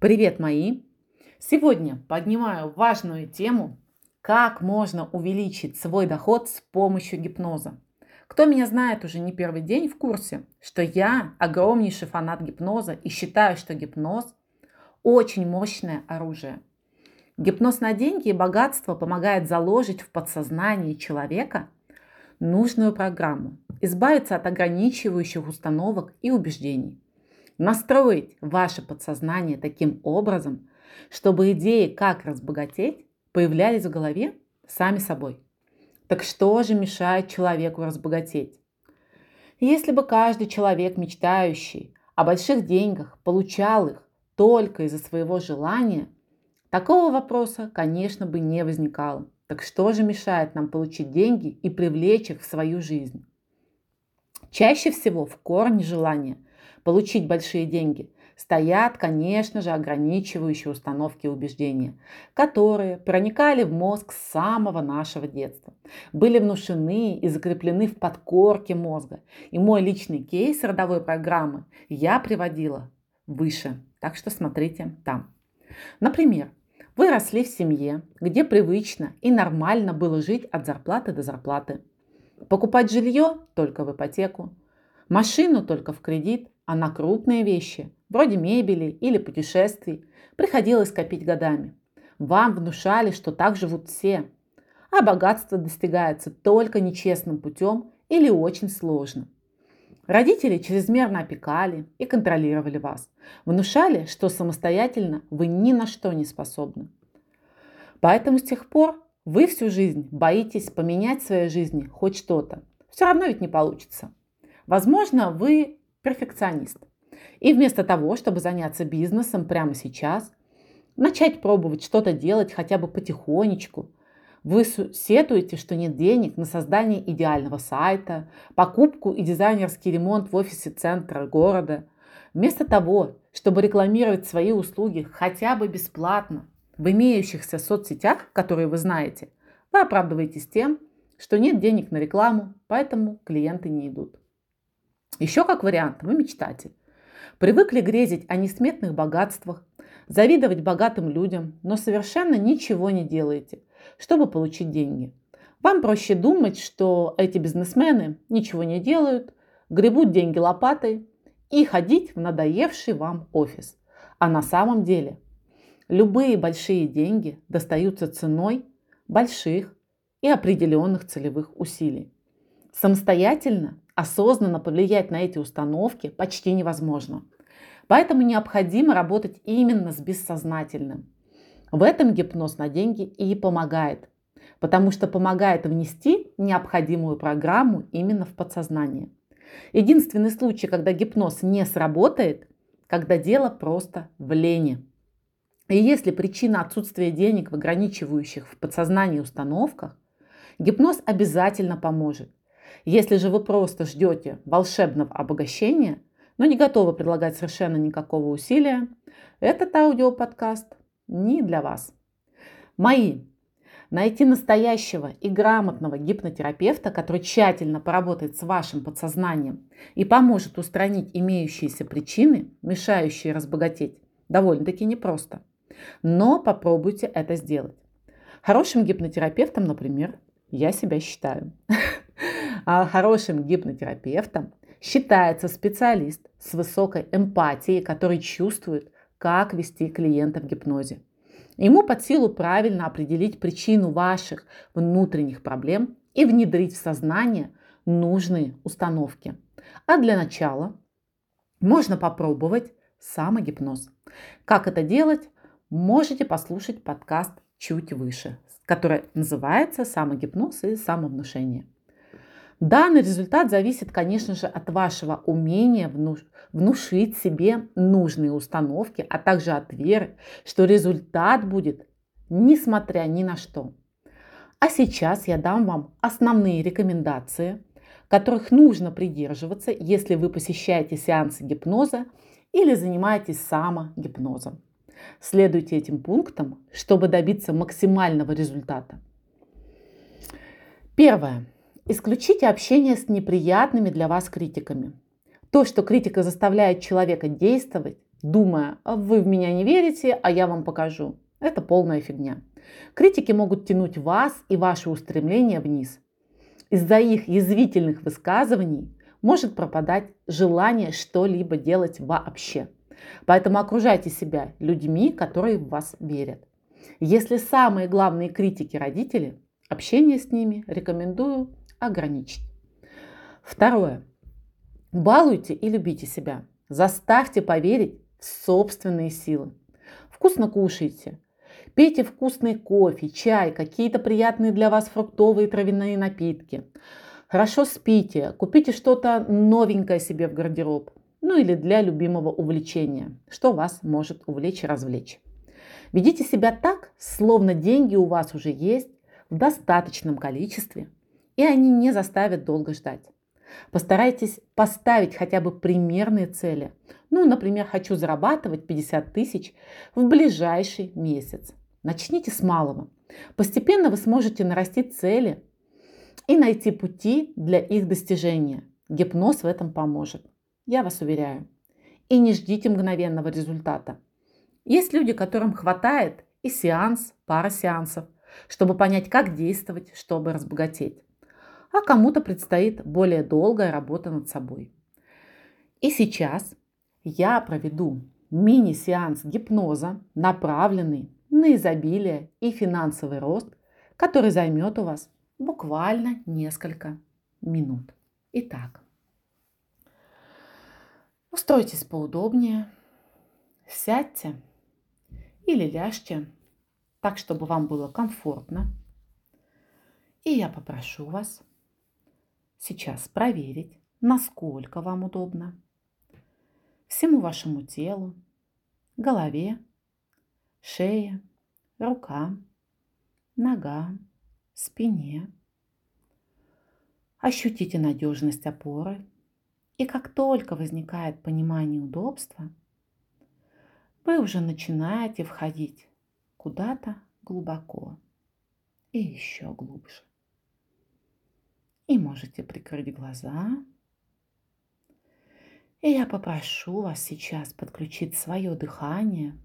Привет, мои! Сегодня поднимаю важную тему, как можно увеличить свой доход с помощью гипноза. Кто меня знает уже не первый день в курсе, что я огромнейший фанат гипноза и считаю, что гипноз очень мощное оружие. Гипноз на деньги и богатство помогает заложить в подсознании человека нужную программу, избавиться от ограничивающих установок и убеждений – настроить ваше подсознание таким образом, чтобы идеи, как разбогатеть, появлялись в голове сами собой. Так что же мешает человеку разбогатеть? Если бы каждый человек, мечтающий о больших деньгах, получал их только из-за своего желания, такого вопроса, конечно, бы не возникало. Так что же мешает нам получить деньги и привлечь их в свою жизнь? Чаще всего в корне желания получить большие деньги, стоят, конечно же, ограничивающие установки и убеждения, которые проникали в мозг с самого нашего детства, были внушены и закреплены в подкорке мозга. И мой личный кейс родовой программы я приводила выше, так что смотрите там. Например, вы росли в семье, где привычно и нормально было жить от зарплаты до зарплаты. Покупать жилье только в ипотеку, машину только в кредит, а на крупные вещи, вроде мебели или путешествий, приходилось копить годами. Вам внушали, что так живут все, а богатство достигается только нечестным путем или очень сложно. Родители чрезмерно опекали и контролировали вас, внушали, что самостоятельно вы ни на что не способны. Поэтому с тех пор вы всю жизнь боитесь поменять в своей жизни хоть что-то. Все равно ведь не получится. Возможно, вы перфекционист. И вместо того, чтобы заняться бизнесом прямо сейчас, начать пробовать что-то делать хотя бы потихонечку, вы сетуете, что нет денег на создание идеального сайта, покупку и дизайнерский ремонт в офисе центра города. Вместо того, чтобы рекламировать свои услуги хотя бы бесплатно в имеющихся соцсетях, которые вы знаете, вы оправдываетесь тем, что нет денег на рекламу, поэтому клиенты не идут. Еще как вариант, вы мечтатель. Привыкли грезить о несметных богатствах, завидовать богатым людям, но совершенно ничего не делаете, чтобы получить деньги. Вам проще думать, что эти бизнесмены ничего не делают, гребут деньги лопатой и ходить в надоевший вам офис. А на самом деле любые большие деньги достаются ценой больших и определенных целевых усилий. Самостоятельно осознанно повлиять на эти установки почти невозможно. Поэтому необходимо работать именно с бессознательным. В этом гипноз на деньги и помогает, потому что помогает внести необходимую программу именно в подсознание. Единственный случай, когда гипноз не сработает, когда дело просто в лени. И если причина отсутствия денег в ограничивающих в подсознании установках, гипноз обязательно поможет. Если же вы просто ждете волшебного обогащения, но не готовы предлагать совершенно никакого усилия, этот аудиоподкаст не для вас. Мои. Найти настоящего и грамотного гипнотерапевта, который тщательно поработает с вашим подсознанием и поможет устранить имеющиеся причины, мешающие разбогатеть, довольно-таки непросто. Но попробуйте это сделать. Хорошим гипнотерапевтом, например, я себя считаю. А хорошим гипнотерапевтом считается специалист с высокой эмпатией, который чувствует, как вести клиента в гипнозе. Ему под силу правильно определить причину ваших внутренних проблем и внедрить в сознание нужные установки. А для начала можно попробовать самогипноз. Как это делать, можете послушать подкаст чуть выше, который называется «Самогипноз и самовнушение». Данный результат зависит, конечно же, от вашего умения внушить себе нужные установки, а также от веры, что результат будет несмотря ни на что. А сейчас я дам вам основные рекомендации, которых нужно придерживаться, если вы посещаете сеансы гипноза или занимаетесь самогипнозом. Следуйте этим пунктам, чтобы добиться максимального результата. Первое. Исключите общение с неприятными для вас критиками. То, что критика заставляет человека действовать, думая, «А вы в меня не верите, а я вам покажу. Это полная фигня. Критики могут тянуть вас и ваши устремления вниз. Из-за их язвительных высказываний может пропадать желание что-либо делать вообще. Поэтому окружайте себя людьми, которые в вас верят. Если самые главные критики родители, общение с ними рекомендую ограничить. Второе. Балуйте и любите себя. Заставьте поверить в собственные силы. Вкусно кушайте. Пейте вкусный кофе, чай, какие-то приятные для вас фруктовые травяные напитки. Хорошо спите, купите что-то новенькое себе в гардероб. Ну или для любимого увлечения, что вас может увлечь и развлечь. Ведите себя так, словно деньги у вас уже есть в достаточном количестве, и они не заставят долго ждать. Постарайтесь поставить хотя бы примерные цели. Ну, например, хочу зарабатывать 50 тысяч в ближайший месяц. Начните с малого. Постепенно вы сможете нарастить цели и найти пути для их достижения. Гипноз в этом поможет. Я вас уверяю. И не ждите мгновенного результата. Есть люди, которым хватает и сеанс, пара сеансов, чтобы понять, как действовать, чтобы разбогатеть. А кому-то предстоит более долгая работа над собой. И сейчас я проведу мини-сеанс гипноза, направленный на изобилие и финансовый рост, который займет у вас буквально несколько минут. Итак, устройтесь поудобнее, сядьте или ляжьте так, чтобы вам было комфортно. И я попрошу вас сейчас проверить, насколько вам удобно всему вашему телу, голове, шее, рукам, ногам, спине. Ощутите надежность опоры, и как только возникает понимание удобства – вы уже начинаете входить куда-то глубоко и еще глубже. И можете прикрыть глаза. И я попрошу вас сейчас подключить свое дыхание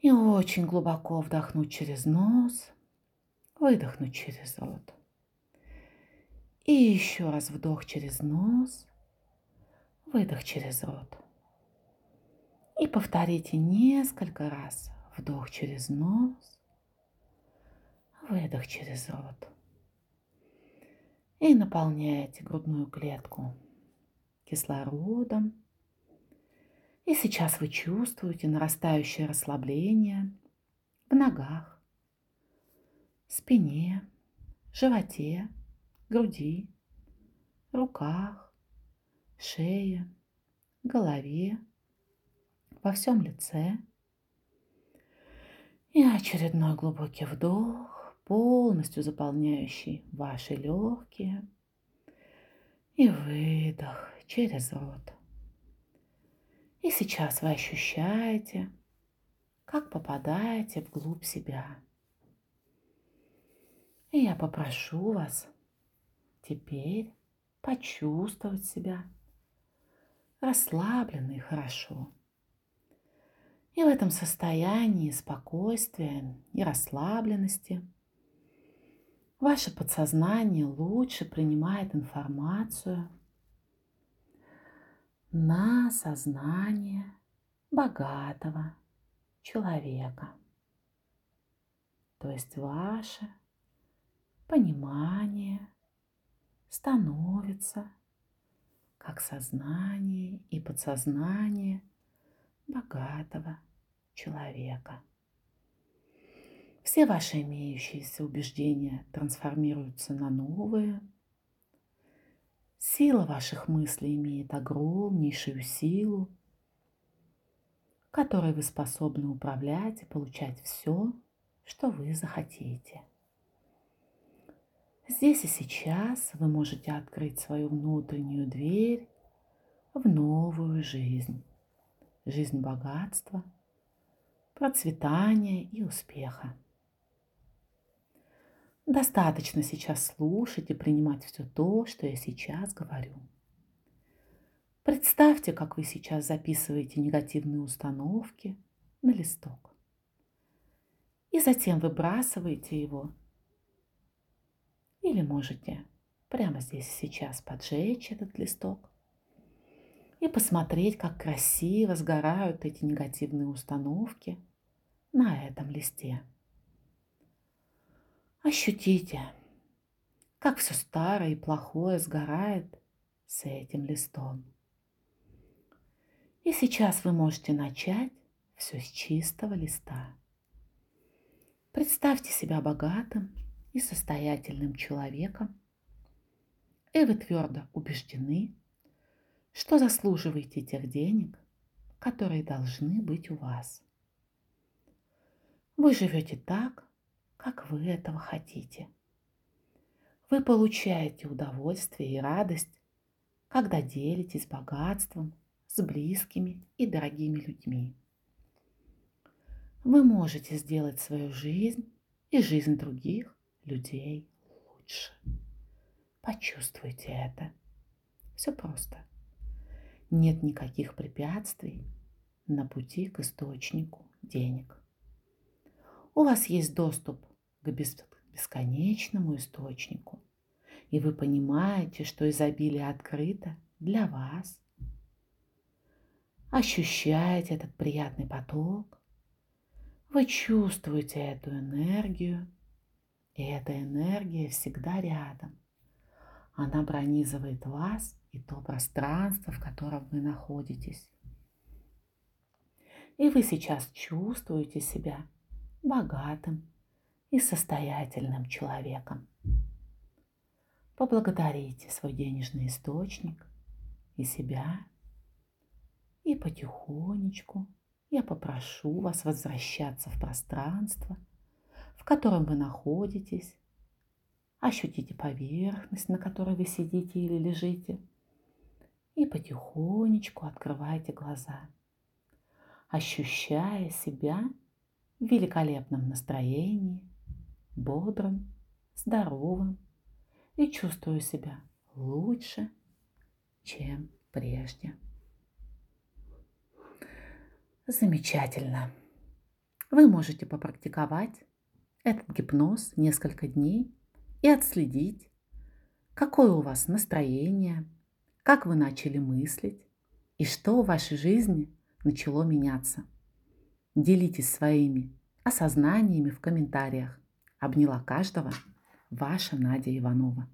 и очень глубоко вдохнуть через нос, выдохнуть через рот. И еще раз вдох через нос, выдох через рот. И повторите несколько раз. Вдох через нос, выдох через рот. И наполняете грудную клетку кислородом. И сейчас вы чувствуете нарастающее расслабление в ногах, спине, животе, груди, руках, шее, голове, во всем лице. И очередной глубокий вдох, полностью заполняющий ваши легкие. И выдох через рот. И сейчас вы ощущаете, как попадаете вглубь себя. И я попрошу вас теперь почувствовать себя расслабленно и хорошо. И в этом состоянии спокойствия и расслабленности ваше подсознание лучше принимает информацию на сознание богатого человека. То есть ваше понимание становится как сознание и подсознание богатого человека. Все ваши имеющиеся убеждения трансформируются на новые. Сила ваших мыслей имеет огромнейшую силу, которой вы способны управлять и получать все, что вы захотите. Здесь и сейчас вы можете открыть свою внутреннюю дверь в новую жизнь. Жизнь богатства – процветания и успеха. Достаточно сейчас слушать и принимать все то, что я сейчас говорю. Представьте, как вы сейчас записываете негативные установки на листок. И затем выбрасываете его. Или можете прямо здесь сейчас поджечь этот листок и посмотреть, как красиво сгорают эти негативные установки на этом листе. Ощутите, как все старое и плохое сгорает с этим листом. И сейчас вы можете начать все с чистого листа. Представьте себя богатым и состоятельным человеком, и вы твердо убеждены, что заслуживаете тех денег, которые должны быть у вас. Вы живете так, как вы этого хотите. Вы получаете удовольствие и радость, когда делитесь богатством с близкими и дорогими людьми. Вы можете сделать свою жизнь и жизнь других людей лучше. Почувствуйте это. Все просто. Нет никаких препятствий на пути к источнику денег. У вас есть доступ к бесконечному источнику, и вы понимаете, что изобилие открыто для вас. Ощущаете этот приятный поток, вы чувствуете эту энергию, и эта энергия всегда рядом. Она пронизывает вас и то пространство, в котором вы находитесь. И вы сейчас чувствуете себя богатым и состоятельным человеком. Поблагодарите свой денежный источник и себя, и потихонечку я попрошу вас возвращаться в пространство, в котором вы находитесь. Ощутите поверхность, на которой вы сидите или лежите, и потихонечку открывайте глаза, ощущая себя в великолепном настроении, бодрым, здоровым и чувствуя себя лучше, чем прежде. Замечательно. Вы можете попрактиковать этот гипноз несколько дней и отследить, какое у вас настроение, как вы начали мыслить и что в вашей жизни начало меняться. Делитесь своими осознаниями в комментариях. Обняла каждого ваша Надя Иванова.